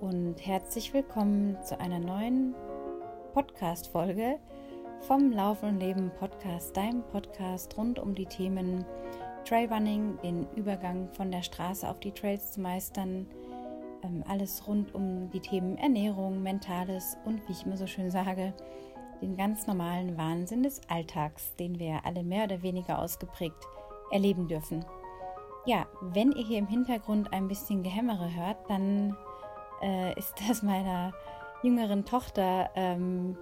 Und herzlich willkommen zu einer neuen Podcast-Folge vom Laufen und Leben Podcast, deinem Podcast rund um die Themen Trailrunning, den Übergang von der Straße auf die Trails zu meistern, ähm, alles rund um die Themen Ernährung, Mentales und wie ich immer so schön sage, den ganz normalen Wahnsinn des Alltags, den wir alle mehr oder weniger ausgeprägt erleben dürfen. Ja, wenn ihr hier im Hintergrund ein bisschen Gehämmere hört, dann äh, ist das meiner jüngeren Tochter ähm,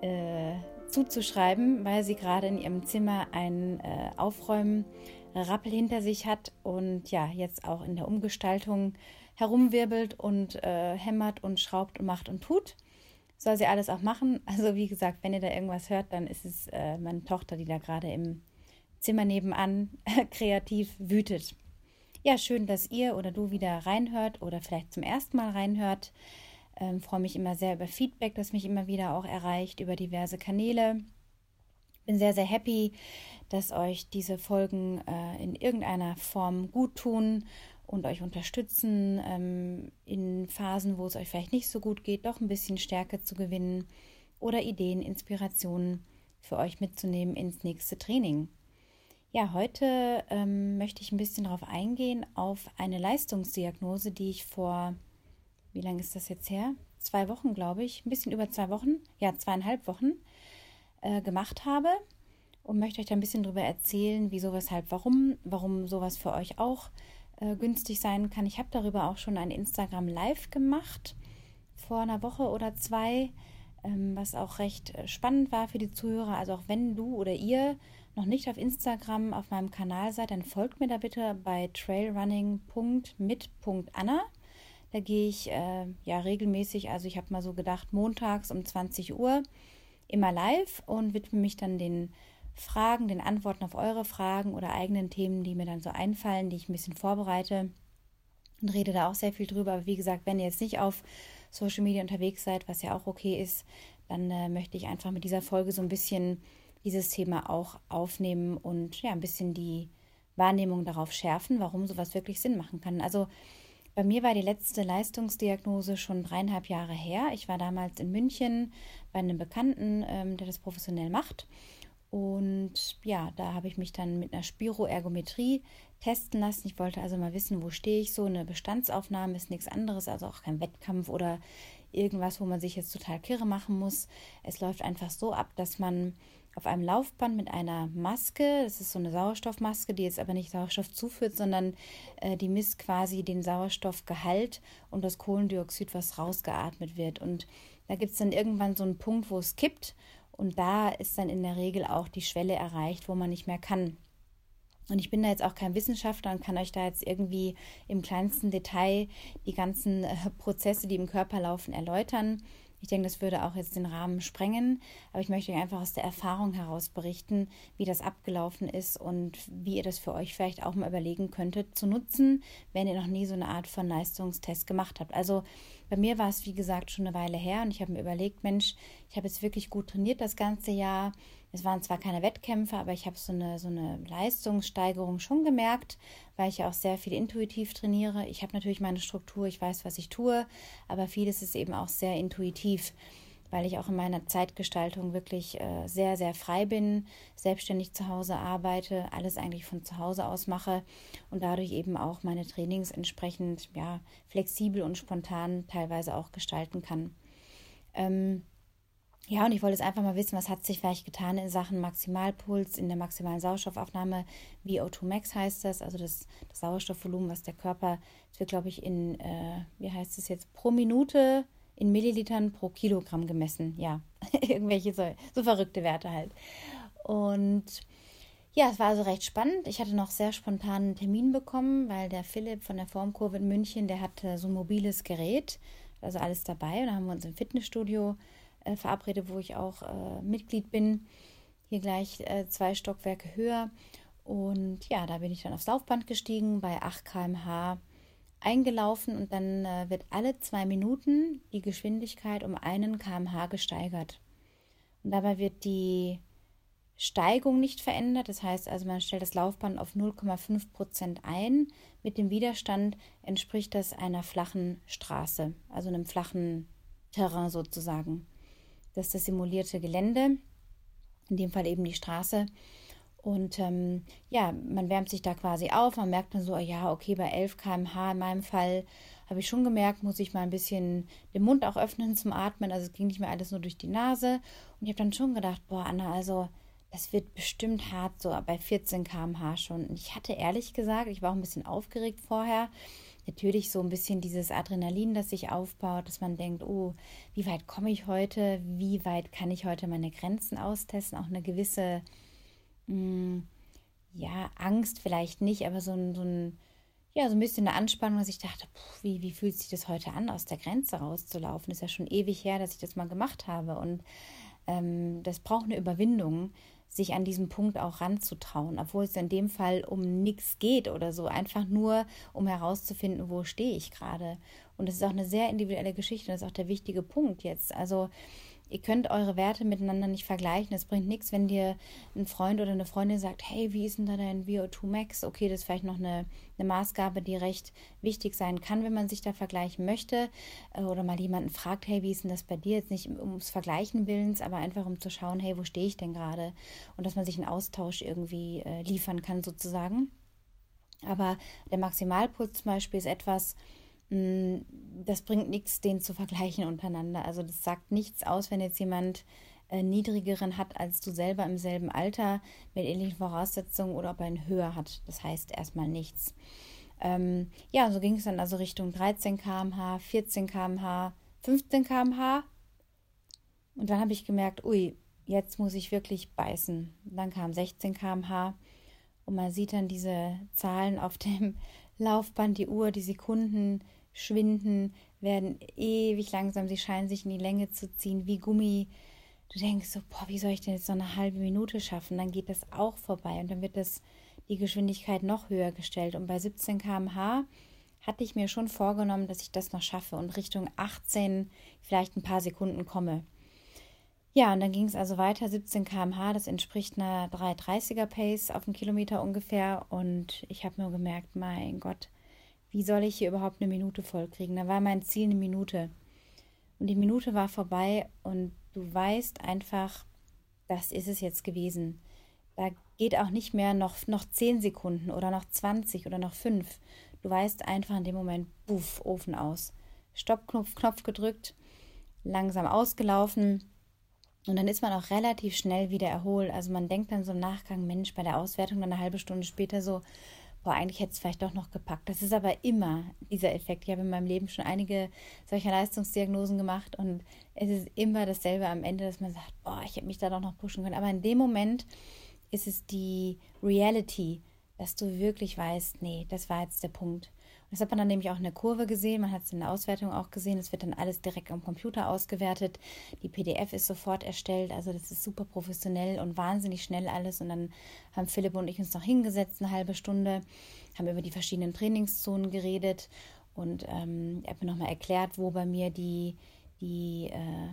äh, zuzuschreiben, weil sie gerade in ihrem Zimmer ein äh, Aufräumen-Rappel hinter sich hat und ja, jetzt auch in der Umgestaltung herumwirbelt und äh, hämmert und schraubt und macht und tut. Soll sie alles auch machen. Also wie gesagt, wenn ihr da irgendwas hört, dann ist es äh, meine Tochter, die da gerade im Zimmer nebenan kreativ wütet. Ja, schön, dass ihr oder du wieder reinhört oder vielleicht zum ersten Mal reinhört. Ähm, freue mich immer sehr über Feedback, das mich immer wieder auch erreicht über diverse Kanäle. Bin sehr, sehr happy, dass euch diese Folgen äh, in irgendeiner Form gut tun und euch unterstützen, ähm, in Phasen, wo es euch vielleicht nicht so gut geht, doch ein bisschen Stärke zu gewinnen oder Ideen, Inspirationen für euch mitzunehmen ins nächste Training. Ja, heute ähm, möchte ich ein bisschen darauf eingehen, auf eine Leistungsdiagnose, die ich vor, wie lange ist das jetzt her? Zwei Wochen, glaube ich, ein bisschen über zwei Wochen, ja, zweieinhalb Wochen äh, gemacht habe und möchte euch da ein bisschen darüber erzählen, wieso, weshalb, warum, warum sowas für euch auch äh, günstig sein kann. Ich habe darüber auch schon ein Instagram Live gemacht vor einer Woche oder zwei, ähm, was auch recht äh, spannend war für die Zuhörer. Also auch wenn du oder ihr noch nicht auf Instagram auf meinem Kanal seid, dann folgt mir da bitte bei trailrunning.mit.anna. Da gehe ich äh, ja regelmäßig, also ich habe mal so gedacht, montags um 20 Uhr immer live und widme mich dann den Fragen, den Antworten auf eure Fragen oder eigenen Themen, die mir dann so einfallen, die ich ein bisschen vorbereite und rede da auch sehr viel drüber. Aber wie gesagt, wenn ihr jetzt nicht auf Social Media unterwegs seid, was ja auch okay ist, dann äh, möchte ich einfach mit dieser Folge so ein bisschen dieses Thema auch aufnehmen und ja, ein bisschen die Wahrnehmung darauf schärfen, warum sowas wirklich Sinn machen kann. Also bei mir war die letzte Leistungsdiagnose schon dreieinhalb Jahre her. Ich war damals in München bei einem Bekannten, ähm, der das professionell macht. Und ja, da habe ich mich dann mit einer Spiroergometrie testen lassen. Ich wollte also mal wissen, wo stehe ich so. Eine Bestandsaufnahme ist nichts anderes, also auch kein Wettkampf oder irgendwas, wo man sich jetzt total kirre machen muss. Es läuft einfach so ab, dass man auf einem Laufband mit einer Maske. Das ist so eine Sauerstoffmaske, die jetzt aber nicht Sauerstoff zuführt, sondern äh, die misst quasi den Sauerstoffgehalt und das Kohlendioxid, was rausgeatmet wird. Und da gibt es dann irgendwann so einen Punkt, wo es kippt. Und da ist dann in der Regel auch die Schwelle erreicht, wo man nicht mehr kann. Und ich bin da jetzt auch kein Wissenschaftler und kann euch da jetzt irgendwie im kleinsten Detail die ganzen äh, Prozesse, die im Körper laufen, erläutern. Ich denke, das würde auch jetzt den Rahmen sprengen, aber ich möchte euch einfach aus der Erfahrung heraus berichten, wie das abgelaufen ist und wie ihr das für euch vielleicht auch mal überlegen könntet zu nutzen, wenn ihr noch nie so eine Art von Leistungstest gemacht habt. Also bei mir war es, wie gesagt, schon eine Weile her und ich habe mir überlegt, Mensch, ich habe jetzt wirklich gut trainiert das ganze Jahr. Es waren zwar keine Wettkämpfe, aber ich habe so eine, so eine Leistungssteigerung schon gemerkt, weil ich ja auch sehr viel intuitiv trainiere. Ich habe natürlich meine Struktur, ich weiß, was ich tue, aber vieles ist eben auch sehr intuitiv, weil ich auch in meiner Zeitgestaltung wirklich äh, sehr, sehr frei bin, selbstständig zu Hause arbeite, alles eigentlich von zu Hause aus mache und dadurch eben auch meine Trainings entsprechend ja, flexibel und spontan teilweise auch gestalten kann. Ähm, ja, und ich wollte jetzt einfach mal wissen, was hat sich vielleicht getan in Sachen Maximalpuls, in der maximalen Sauerstoffaufnahme. VO2 Max heißt das, also das, das Sauerstoffvolumen, was der Körper, das wird, glaube ich, in, äh, wie heißt es jetzt, pro Minute in Millilitern pro Kilogramm gemessen. Ja, irgendwelche so, so verrückte Werte halt. Und ja, es war also recht spannend. Ich hatte noch sehr spontan einen Termin bekommen, weil der Philipp von der Formkurve in München, der hatte so ein mobiles Gerät, also alles dabei. Und da haben wir uns im Fitnessstudio äh, verabredet, wo ich auch äh, Mitglied bin. Hier gleich äh, zwei Stockwerke höher. Und ja, da bin ich dann aufs Laufband gestiegen, bei 8 km/h eingelaufen und dann äh, wird alle zwei Minuten die Geschwindigkeit um einen km/h gesteigert. Und dabei wird die Steigung nicht verändert. Das heißt also, man stellt das Laufband auf 0,5 Prozent ein. Mit dem Widerstand entspricht das einer flachen Straße, also einem flachen Terrain sozusagen. Das ist das simulierte Gelände, in dem Fall eben die Straße. Und ähm, ja, man wärmt sich da quasi auf. Man merkt dann so, ja, okay, bei 11 km/h in meinem Fall habe ich schon gemerkt, muss ich mal ein bisschen den Mund auch öffnen zum Atmen. Also es ging nicht mehr alles nur durch die Nase. Und ich habe dann schon gedacht, boah, Anna, also das wird bestimmt hart, so bei 14 km/h schon. Und ich hatte ehrlich gesagt, ich war auch ein bisschen aufgeregt vorher. Natürlich so ein bisschen dieses Adrenalin, das sich aufbaut, dass man denkt, oh, wie weit komme ich heute? Wie weit kann ich heute meine Grenzen austesten? Auch eine gewisse, mh, hm, ja, Angst vielleicht nicht, aber so ein, so ein, ja, so ein bisschen eine Anspannung, dass ich dachte, puh, wie, wie fühlt sich das heute an, aus der Grenze rauszulaufen? Ist ja schon ewig her, dass ich das mal gemacht habe. Und ähm, das braucht eine Überwindung sich an diesem Punkt auch ranzutrauen, obwohl es in dem Fall um nichts geht oder so, einfach nur um herauszufinden, wo stehe ich gerade. Und das ist auch eine sehr individuelle Geschichte, das ist auch der wichtige Punkt jetzt. Also Ihr könnt eure Werte miteinander nicht vergleichen. Es bringt nichts, wenn dir ein Freund oder eine Freundin sagt, hey, wie ist denn da dein VO2 Max? Okay, das ist vielleicht noch eine, eine Maßgabe, die recht wichtig sein kann, wenn man sich da vergleichen möchte. Äh, oder mal jemanden fragt, hey, wie ist denn das bei dir? Jetzt nicht ums Vergleichen willens, aber einfach um zu schauen, hey, wo stehe ich denn gerade? Und dass man sich einen Austausch irgendwie äh, liefern kann sozusagen. Aber der Maximalpuls zum Beispiel ist etwas, das bringt nichts, den zu vergleichen untereinander. Also das sagt nichts aus, wenn jetzt jemand äh, niedrigeren hat als du selber im selben Alter mit ähnlichen Voraussetzungen oder ob er einen höher hat. Das heißt erstmal nichts. Ähm, ja, so ging es dann also Richtung 13 km/h, 14 km/h, 15 km/h. Und dann habe ich gemerkt, ui, jetzt muss ich wirklich beißen. Dann kam 16 km/h und man sieht dann diese Zahlen auf dem Laufband, die Uhr, die Sekunden schwinden, werden ewig langsam, sie scheinen sich in die Länge zu ziehen, wie Gummi. Du denkst so, boah, wie soll ich denn jetzt so eine halbe Minute schaffen? Dann geht das auch vorbei und dann wird das die Geschwindigkeit noch höher gestellt. Und bei 17 km/h hatte ich mir schon vorgenommen, dass ich das noch schaffe und Richtung 18 vielleicht ein paar Sekunden komme. Ja, und dann ging es also weiter, 17 km/h, das entspricht einer 330er Pace auf einen Kilometer ungefähr. Und ich habe nur gemerkt, mein Gott, wie soll ich hier überhaupt eine Minute vollkriegen? Da war mein Ziel eine Minute. Und die Minute war vorbei und du weißt einfach, das ist es jetzt gewesen. Da geht auch nicht mehr noch, noch 10 Sekunden oder noch 20 oder noch 5. Du weißt einfach in dem Moment, buff, Ofen aus. Stoppknopf Knopf gedrückt, langsam ausgelaufen und dann ist man auch relativ schnell wieder erholt. Also man denkt dann so im Nachgang, Mensch, bei der Auswertung dann eine halbe Stunde später so, boah, eigentlich hätte es vielleicht doch noch gepackt. Das ist aber immer dieser Effekt. Ich habe in meinem Leben schon einige solcher Leistungsdiagnosen gemacht und es ist immer dasselbe am Ende, dass man sagt, boah, ich hätte mich da doch noch pushen können. Aber in dem Moment ist es die Reality, dass du wirklich weißt, nee, das war jetzt der Punkt. Das hat man dann nämlich auch in der Kurve gesehen, man hat es in der Auswertung auch gesehen, es wird dann alles direkt am Computer ausgewertet, die PDF ist sofort erstellt, also das ist super professionell und wahnsinnig schnell alles. Und dann haben Philipp und ich uns noch hingesetzt, eine halbe Stunde, haben über die verschiedenen Trainingszonen geredet. Und ähm, er hat mir nochmal erklärt, wo bei mir die, die äh,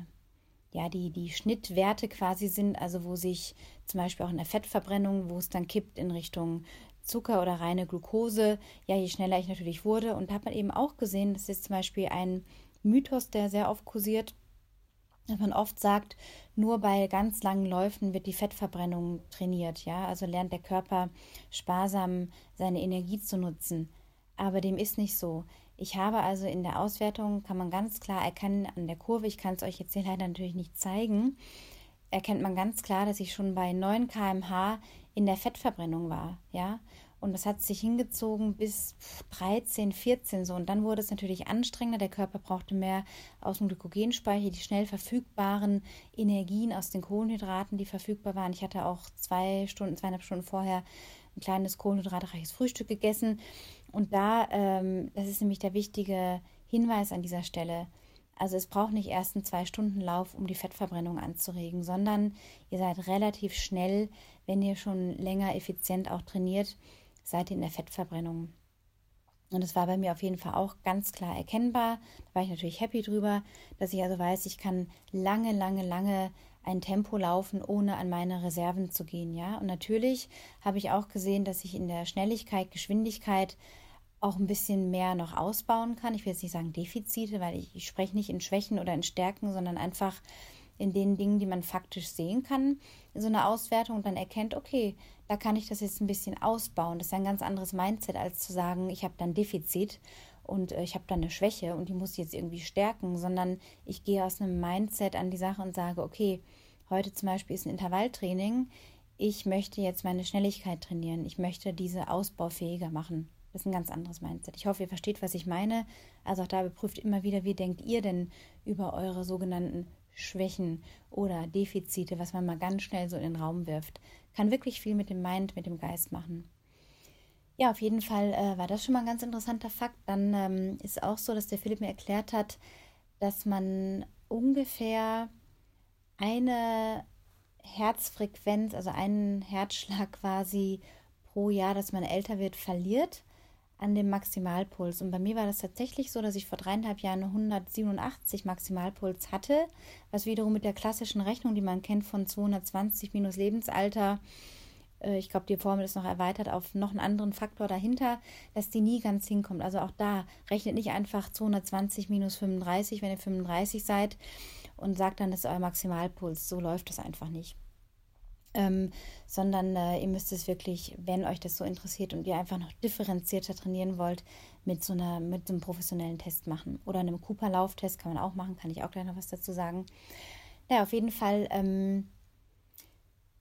ja, die, die Schnittwerte quasi sind, also wo sich zum Beispiel auch in der Fettverbrennung, wo es dann kippt in Richtung Zucker oder reine Glucose, ja, je schneller ich natürlich wurde. Und da hat man eben auch gesehen, das ist zum Beispiel ein Mythos, der sehr oft kursiert, dass man oft sagt, nur bei ganz langen Läufen wird die Fettverbrennung trainiert, ja, also lernt der Körper sparsam seine Energie zu nutzen. Aber dem ist nicht so. Ich habe also in der Auswertung, kann man ganz klar erkennen an der Kurve, ich kann es euch jetzt hier leider natürlich nicht zeigen, erkennt man ganz klar, dass ich schon bei 9 km/h in der Fettverbrennung war, ja. Und das hat sich hingezogen bis 13, 14 so. Und dann wurde es natürlich anstrengender. Der Körper brauchte mehr aus dem Glykogenspeicher, die schnell verfügbaren Energien aus den Kohlenhydraten, die verfügbar waren. Ich hatte auch zwei Stunden, zweieinhalb Stunden vorher ein kleines kohlenhydratreiches Frühstück gegessen. Und da, ähm, das ist nämlich der wichtige Hinweis an dieser Stelle. Also es braucht nicht erst einen zwei Stunden Lauf, um die Fettverbrennung anzuregen, sondern ihr seid relativ schnell, wenn ihr schon länger effizient auch trainiert, seid ihr in der Fettverbrennung. Und es war bei mir auf jeden Fall auch ganz klar erkennbar. Da war ich natürlich happy drüber, dass ich also weiß, ich kann lange, lange, lange ein Tempo laufen, ohne an meine Reserven zu gehen, ja. Und natürlich habe ich auch gesehen, dass ich in der Schnelligkeit, Geschwindigkeit auch ein bisschen mehr noch ausbauen kann. Ich will jetzt nicht sagen Defizite, weil ich, ich spreche nicht in Schwächen oder in Stärken, sondern einfach in den Dingen, die man faktisch sehen kann, in so einer Auswertung und dann erkennt, okay, da kann ich das jetzt ein bisschen ausbauen. Das ist ein ganz anderes Mindset, als zu sagen, ich habe dann Defizit und äh, ich habe da eine Schwäche und die muss ich jetzt irgendwie stärken, sondern ich gehe aus einem Mindset an die Sache und sage, okay, heute zum Beispiel ist ein Intervalltraining, ich möchte jetzt meine Schnelligkeit trainieren, ich möchte diese ausbaufähiger machen. Das ist ein ganz anderes Mindset. Ich hoffe, ihr versteht, was ich meine. Also auch da beprüft immer wieder, wie denkt ihr denn über eure sogenannten Schwächen oder Defizite, was man mal ganz schnell so in den Raum wirft. Kann wirklich viel mit dem Mind, mit dem Geist machen. Ja, auf jeden Fall äh, war das schon mal ein ganz interessanter Fakt. Dann ähm, ist auch so, dass der Philipp mir erklärt hat, dass man ungefähr eine Herzfrequenz, also einen Herzschlag quasi pro Jahr, dass man älter wird, verliert an dem Maximalpuls. Und bei mir war das tatsächlich so, dass ich vor dreieinhalb Jahren 187 Maximalpuls hatte, was wiederum mit der klassischen Rechnung, die man kennt von 220 minus Lebensalter, äh, ich glaube, die Formel ist noch erweitert auf noch einen anderen Faktor dahinter, dass die nie ganz hinkommt. Also auch da rechnet nicht einfach 220 minus 35, wenn ihr 35 seid und sagt dann, das ist euer Maximalpuls. So läuft das einfach nicht. Ähm, sondern äh, ihr müsst es wirklich, wenn euch das so interessiert und ihr einfach noch differenzierter trainieren wollt, mit so einer, mit so einem professionellen Test machen. Oder einem Cooper-Lauftest kann man auch machen, kann ich auch gleich noch was dazu sagen. Ja, auf jeden Fall, ähm,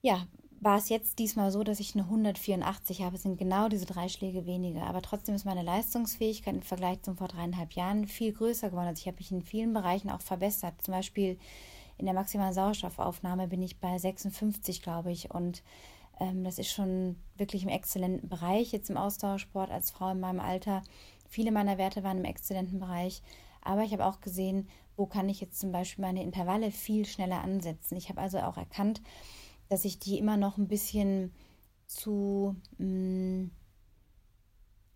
ja, war es jetzt diesmal so, dass ich eine 184 habe. Es sind genau diese drei Schläge weniger. Aber trotzdem ist meine Leistungsfähigkeit im Vergleich zum vor dreieinhalb Jahren viel größer geworden. Also ich habe mich in vielen Bereichen auch verbessert. Zum Beispiel in der maximalen Sauerstoffaufnahme bin ich bei 56, glaube ich. Und ähm, das ist schon wirklich im exzellenten Bereich jetzt im Ausdauersport als Frau in meinem Alter. Viele meiner Werte waren im exzellenten Bereich. Aber ich habe auch gesehen, wo kann ich jetzt zum Beispiel meine Intervalle viel schneller ansetzen. Ich habe also auch erkannt, dass ich die immer noch ein bisschen zu mh, mm,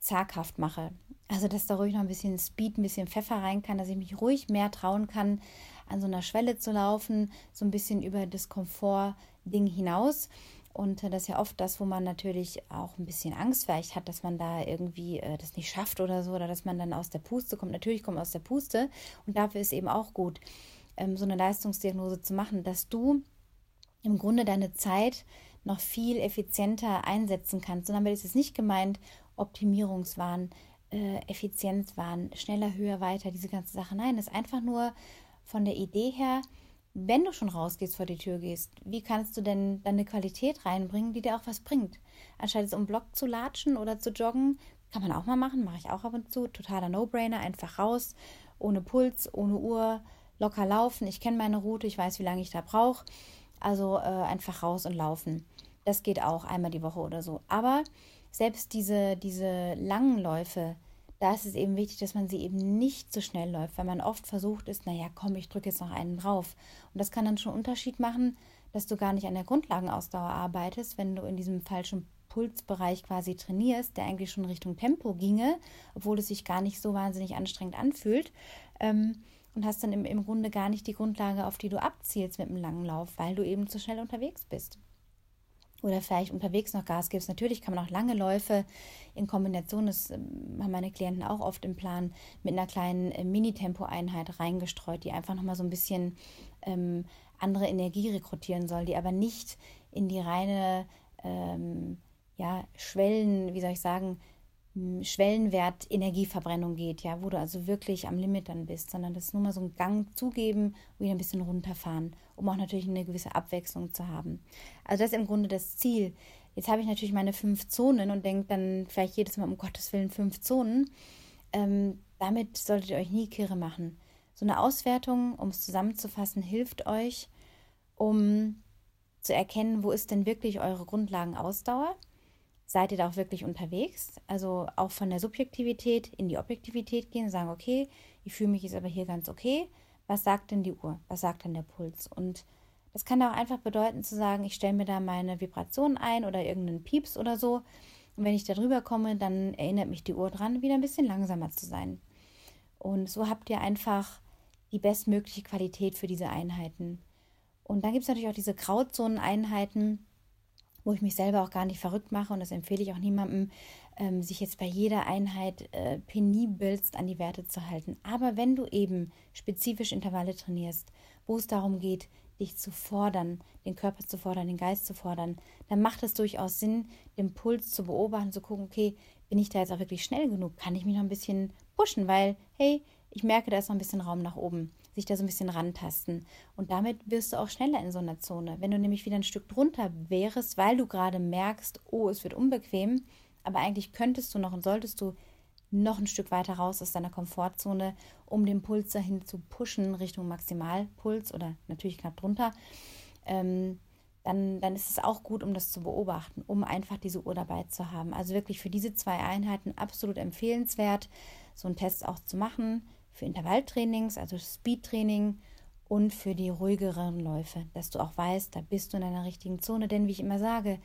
zaghaft mache. Also, dass da ruhig noch ein bisschen Speed, ein bisschen Pfeffer rein kann, dass ich mich ruhig mehr trauen kann, an so einer Schwelle zu laufen, so ein bisschen über das Komfort-Ding hinaus. Und äh, das ist ja oft das, wo man natürlich auch ein bisschen Angst vielleicht hat, dass man da irgendwie äh, das nicht schafft oder so, oder dass man dann aus der Puste kommt. Natürlich kommt aus der Puste. Und dafür ist eben auch gut, ähm, so eine Leistungsdiagnose zu machen, dass du im Grunde deine Zeit noch viel effizienter einsetzen kannst. Und damit ist es nicht gemeint, Optimierungswahn, äh, Effizienzwahn, schneller, höher, weiter, diese ganze Sache. Nein, es ist einfach nur von der Idee her, wenn du schon rausgehst, vor die Tür gehst, wie kannst du denn deine Qualität reinbringen, die dir auch was bringt? Anstatt jetzt um Block zu latschen oder zu joggen, kann man auch mal machen, mache ich auch ab und zu. Totaler No-Brainer, einfach raus, ohne Puls, ohne Uhr, locker laufen. Ich kenne meine Route, ich weiß, wie lange ich da brauche. Also äh, einfach raus und laufen. Das geht auch einmal die Woche oder so. Aber selbst diese, diese langen Läufe, da ist es eben wichtig, dass man sie eben nicht so schnell läuft, weil man oft versucht ist, naja, komm, ich drücke jetzt noch einen drauf. Und das kann dann schon Unterschied machen, dass du gar nicht an der Grundlagenausdauer arbeitest, wenn du in diesem falschen Pulsbereich quasi trainierst, der eigentlich schon Richtung Tempo ginge, obwohl es sich gar nicht so wahnsinnig anstrengend anfühlt. Ähm, und hast dann im, im Grunde gar nicht die Grundlage, auf die du abzielst mit einem langen Lauf, weil du eben zu schnell unterwegs bist. Oder vielleicht unterwegs noch Gas gibst. Natürlich kann man auch lange Läufe in Kombination, das ähm, haben meine Klienten auch oft im Plan, mit einer kleinen äh, Mini-Tempo-Einheit reingestreut, die einfach nochmal so ein bisschen ähm, andere Energie rekrutieren soll, die aber nicht in die reine ähm, ja, Schwellen, wie soll ich sagen, Schwellenwert Energieverbrennung geht, ja, wo du also wirklich am Limit dann bist, sondern das ist nur mal so ein Gang zugeben, wieder ein bisschen runterfahren, um auch natürlich eine gewisse Abwechslung zu haben. Also das ist im Grunde das Ziel. Jetzt habe ich natürlich meine fünf Zonen und denke dann vielleicht jedes Mal, um Gottes Willen, fünf Zonen. Ähm, damit solltet ihr euch nie kirre machen. So eine Auswertung, um es zusammenzufassen, hilft euch, um zu erkennen, wo ist denn wirklich eure Grundlagenausdauer seid ihr da auch wirklich unterwegs? Also auch von der Subjektivität in die Objektivität gehen, sagen, okay, ich fühle mich jetzt aber hier ganz okay. Was sagt denn die Uhr? Was sagt denn der Puls? Und das kann auch einfach bedeuten zu sagen, ich stelle mir da meine Vibration ein oder irgendeinen Pieps oder so. Und wenn ich da drüber komme, dann erinnert mich die Uhr dran, wieder ein bisschen langsamer zu sein. Und so habt ihr einfach die bestmögliche Qualität für diese Einheiten. Und dann gibt es natürlich auch diese Grauzoneneinheiten, wo ich mich selber auch gar nicht verrückt mache und das empfehle ich auch niemandem, ähm, sich jetzt bei jeder Einheit äh, penibelst an die Werte zu halten. Aber wenn du eben spezifisch Intervalle trainierst, wo es darum geht, dich zu fordern, den Körper zu fordern, den Geist zu fordern, dann macht es durchaus Sinn, den Puls zu beobachten, zu gucken, okay, bin ich da jetzt auch wirklich schnell genug? Kann ich mich noch ein bisschen pushen? Weil, hey, ich merke, da ist noch ein bisschen Raum nach oben, sich da so ein bisschen rantasten. Und damit wirst du auch schneller in so einer Zone. Wenn du nämlich wieder ein Stück drunter wärst, weil du gerade merkst, oh, es wird unbequem, aber eigentlich könntest du noch und solltest du noch ein Stück weiter raus aus deiner Komfortzone, um den Puls dahin zu pushen Richtung Maximalpuls oder natürlich knapp drunter, ähm, dann, dann ist es auch gut, um das zu beobachten, um einfach diese Uhr dabei zu haben. Also wirklich für diese zwei Einheiten absolut empfehlenswert, so einen Test auch zu machen, für Intervalltrainings, also Speedtraining und für die ruhigeren Läufe, dass du auch weißt, da bist du in einer richtigen Zone. Denn wie ich immer sage,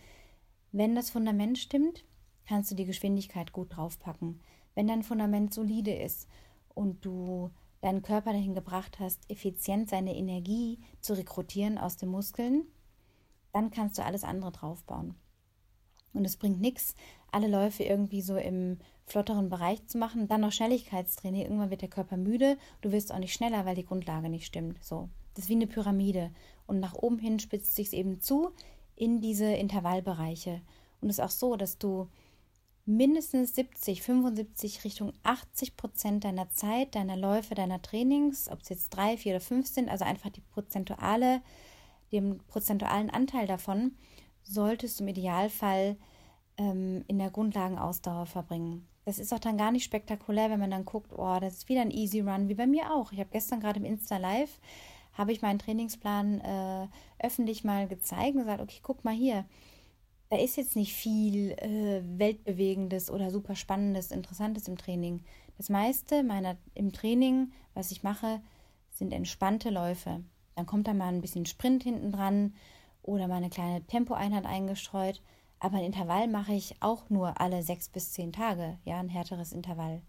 wenn das Fundament stimmt, kannst du die Geschwindigkeit gut draufpacken. Wenn dein Fundament solide ist und du deinen Körper dahin gebracht hast, effizient seine Energie zu rekrutieren aus den Muskeln, dann kannst du alles andere draufbauen. Und es bringt nichts, alle Läufe irgendwie so im flotteren Bereich zu machen, dann noch Schnelligkeitstraining. Irgendwann wird der Körper müde, du wirst auch nicht schneller, weil die Grundlage nicht stimmt. So, das ist wie eine Pyramide. Und nach oben hin spitzt sich es eben zu in diese Intervallbereiche. Und es ist auch so, dass du mindestens 70, 75 Richtung 80 Prozent deiner Zeit, deiner Läufe, deiner Trainings, ob es jetzt drei, vier oder fünf sind, also einfach die prozentuale, den prozentualen Anteil davon, solltest du im Idealfall ähm, in der Grundlagenausdauer verbringen. Das ist auch dann gar nicht spektakulär, wenn man dann guckt, oh, das ist wieder ein Easy Run, wie bei mir auch. Ich habe gestern gerade im Insta Live, habe ich meinen Trainingsplan äh, öffentlich mal gezeigt und gesagt, okay, guck mal hier, da ist jetzt nicht viel äh, Weltbewegendes oder super Spannendes, Interessantes im Training. Das meiste meiner im Training, was ich mache, sind entspannte Läufe. Dann kommt da mal ein bisschen Sprint hinten dran oder mal eine kleine Tempoeinheit eingestreut. Aber ein Intervall mache ich auch nur alle sechs bis zehn Tage, ja, ein härteres Intervall.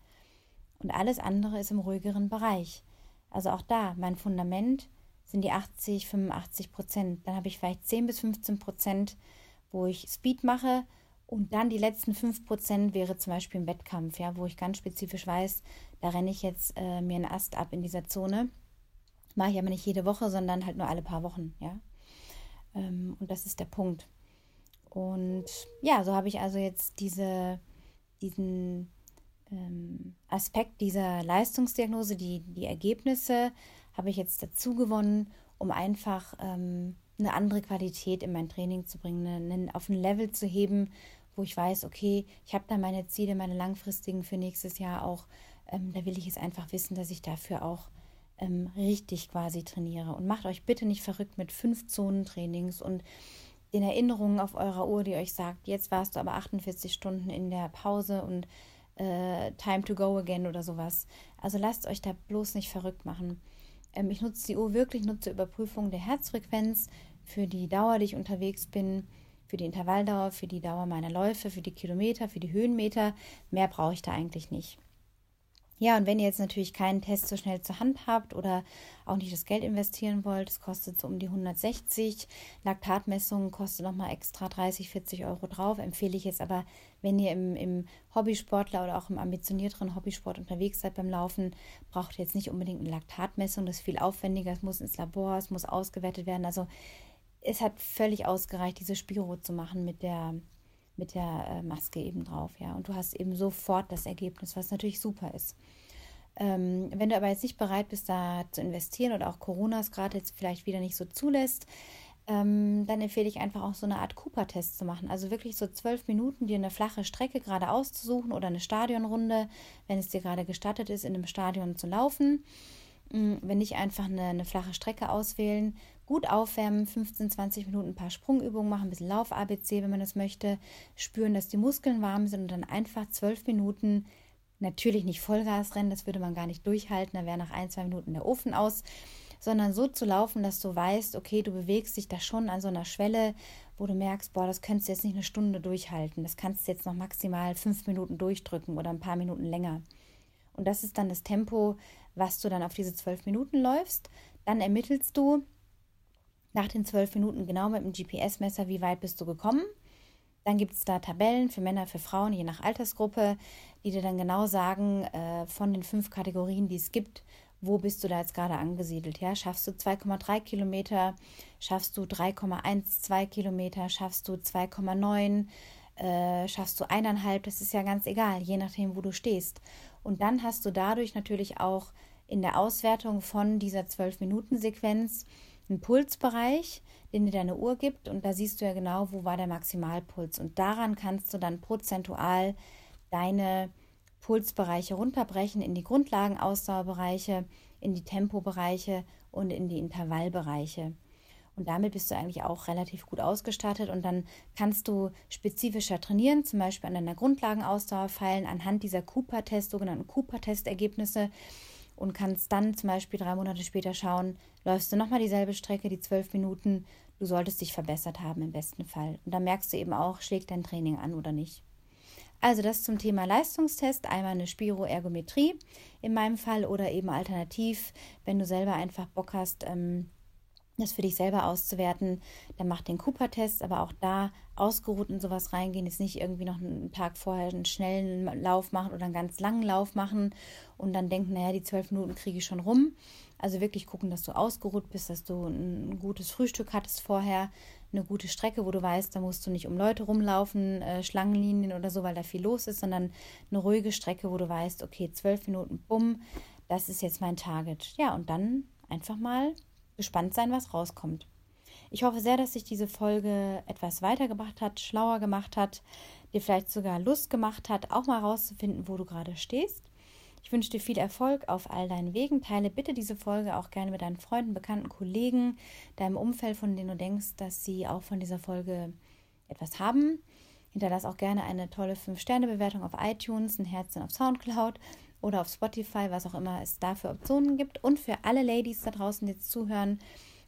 Und alles andere ist im ruhigeren Bereich. Also auch da, mein Fundament sind die 80, 85 Prozent. Dann habe ich vielleicht 10 bis 15 Prozent wo ich Speed mache und dann die letzten 5% wäre zum Beispiel ein Wettkampf, ja, wo ich ganz spezifisch weiß, da renne ich jetzt äh, mir einen Ast ab in dieser Zone. Mache ich aber nicht jede Woche, sondern halt nur alle paar Wochen, ja. Ähm, und das ist der Punkt. Und ja, so habe ich also jetzt diese, diesen ähm, Aspekt dieser Leistungsdiagnose, die, die Ergebnisse, habe ich jetzt dazu gewonnen, um einfach ähm, eine andere Qualität in mein Training zu bringen, eine, auf ein Level zu heben, wo ich weiß, okay, ich habe da meine Ziele, meine langfristigen für nächstes Jahr auch. Ähm, da will ich es einfach wissen, dass ich dafür auch ähm, richtig quasi trainiere. Und macht euch bitte nicht verrückt mit fünf Zonentrainings und den Erinnerungen auf eurer Uhr, die euch sagt, jetzt warst du aber 48 Stunden in der Pause und äh, time to go again oder sowas. Also lasst euch da bloß nicht verrückt machen. Ähm, ich nutze die Uhr wirklich nur zur Überprüfung der Herzfrequenz, für die Dauer, die ich unterwegs bin, für die Intervalldauer, für die Dauer meiner Läufe, für die Kilometer, für die Höhenmeter. Mehr brauche ich da eigentlich nicht. Ja, und wenn ihr jetzt natürlich keinen Test so schnell zur Hand habt oder auch nicht das Geld investieren wollt, es kostet so um die 160. Laktatmessung kostet nochmal extra 30, 40 Euro drauf. Empfehle ich jetzt aber, wenn ihr im, im Hobbysportler oder auch im ambitionierteren Hobbysport unterwegs seid beim Laufen, braucht ihr jetzt nicht unbedingt eine Laktatmessung. Das ist viel aufwendiger. Es muss ins Labor, es muss ausgewertet werden. Also es hat völlig ausgereicht, diese Spiro zu machen mit der, mit der äh, Maske eben drauf, ja. Und du hast eben sofort das Ergebnis, was natürlich super ist. Ähm, wenn du aber jetzt nicht bereit bist, da zu investieren oder auch Corona es gerade jetzt vielleicht wieder nicht so zulässt, ähm, dann empfehle ich einfach auch so eine Art Cooper-Test zu machen. Also wirklich so zwölf Minuten dir eine flache Strecke gerade auszusuchen oder eine Stadionrunde, wenn es dir gerade gestattet ist, in einem Stadion zu laufen. Mm, wenn nicht einfach eine, eine flache Strecke auswählen, gut aufwärmen, 15, 20 Minuten ein paar Sprungübungen machen, ein bisschen Lauf-ABC, wenn man das möchte, spüren, dass die Muskeln warm sind und dann einfach zwölf Minuten, natürlich nicht Vollgas rennen, das würde man gar nicht durchhalten, da wäre nach ein, zwei Minuten der Ofen aus, sondern so zu laufen, dass du weißt, okay, du bewegst dich da schon an so einer Schwelle, wo du merkst, boah, das könntest du jetzt nicht eine Stunde durchhalten, das kannst du jetzt noch maximal fünf Minuten durchdrücken oder ein paar Minuten länger. Und das ist dann das Tempo, was du dann auf diese zwölf Minuten läufst. Dann ermittelst du, nach den zwölf Minuten genau mit dem GPS-Messer, wie weit bist du gekommen. Dann gibt es da Tabellen für Männer, für Frauen, je nach Altersgruppe, die dir dann genau sagen, äh, von den fünf Kategorien, die es gibt, wo bist du da jetzt gerade angesiedelt? Ja, schaffst du 2,3 Kilometer, schaffst du 3,12 Kilometer, schaffst du 2,9, äh, schaffst du eineinhalb, das ist ja ganz egal, je nachdem, wo du stehst. Und dann hast du dadurch natürlich auch in der Auswertung von dieser 12-Minuten-Sequenz einen Pulsbereich, den dir deine Uhr gibt. Und da siehst du ja genau, wo war der Maximalpuls. Und daran kannst du dann prozentual deine Pulsbereiche runterbrechen in die Grundlagenausdauerbereiche, in die Tempobereiche und in die Intervallbereiche. Und damit bist du eigentlich auch relativ gut ausgestattet und dann kannst du spezifischer trainieren, zum Beispiel an deiner Grundlagenausdauer feilen, anhand dieser Cooper-Test, sogenannten Cooper-Test-Ergebnisse und kannst dann zum Beispiel drei Monate später schauen, läufst du nochmal dieselbe Strecke, die zwölf Minuten, du solltest dich verbessert haben im besten Fall. Und dann merkst du eben auch, schlägt dein Training an oder nicht. Also das zum Thema Leistungstest, einmal eine Spiroergometrie in meinem Fall oder eben alternativ, wenn du selber einfach Bock hast, ähm, das für dich selber auszuwerten, dann mach den Cooper-Test, aber auch da ausgeruht in sowas reingehen, ist nicht irgendwie noch einen Tag vorher einen schnellen Lauf machen oder einen ganz langen Lauf machen und dann denken, naja, die zwölf Minuten kriege ich schon rum. Also wirklich gucken, dass du ausgeruht bist, dass du ein gutes Frühstück hattest vorher, eine gute Strecke, wo du weißt, da musst du nicht um Leute rumlaufen, äh, Schlangenlinien oder so, weil da viel los ist, sondern eine ruhige Strecke, wo du weißt, okay, zwölf Minuten, bumm, das ist jetzt mein Target. Ja, und dann einfach mal gespannt sein, was rauskommt. Ich hoffe sehr, dass sich diese Folge etwas weitergebracht hat, schlauer gemacht hat, dir vielleicht sogar Lust gemacht hat, auch mal rauszufinden, wo du gerade stehst. Ich wünsche dir viel Erfolg auf all deinen Wegen. Teile bitte diese Folge auch gerne mit deinen Freunden, Bekannten, Kollegen, deinem Umfeld, von denen du denkst, dass sie auch von dieser Folge etwas haben. Hinterlass auch gerne eine tolle 5-Sterne-Bewertung auf iTunes, ein Herzchen auf Soundcloud oder auf Spotify, was auch immer es da für Optionen gibt. Und für alle Ladies da draußen, die jetzt zuhören,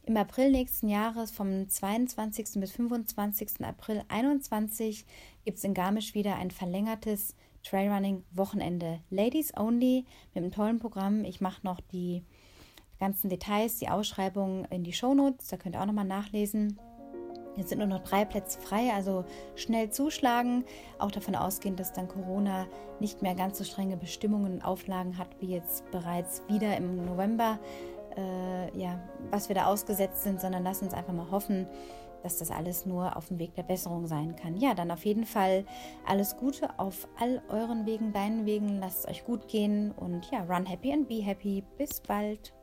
im April nächsten Jahres, vom 22. bis 25. April 2021, gibt es in Garmisch wieder ein verlängertes Trailrunning-Wochenende. Ladies only mit einem tollen Programm. Ich mache noch die ganzen Details, die Ausschreibung in die Shownotes. Da könnt ihr auch nochmal nachlesen. Jetzt sind nur noch drei Plätze frei, also schnell zuschlagen. Auch davon ausgehend, dass dann Corona nicht mehr ganz so strenge Bestimmungen und Auflagen hat wie jetzt bereits wieder im November, äh, ja, was wir da ausgesetzt sind, sondern lass uns einfach mal hoffen, dass das alles nur auf dem Weg der Besserung sein kann. Ja, dann auf jeden Fall alles Gute auf all euren Wegen, deinen Wegen. Lasst es euch gut gehen und ja, run happy and be happy. Bis bald.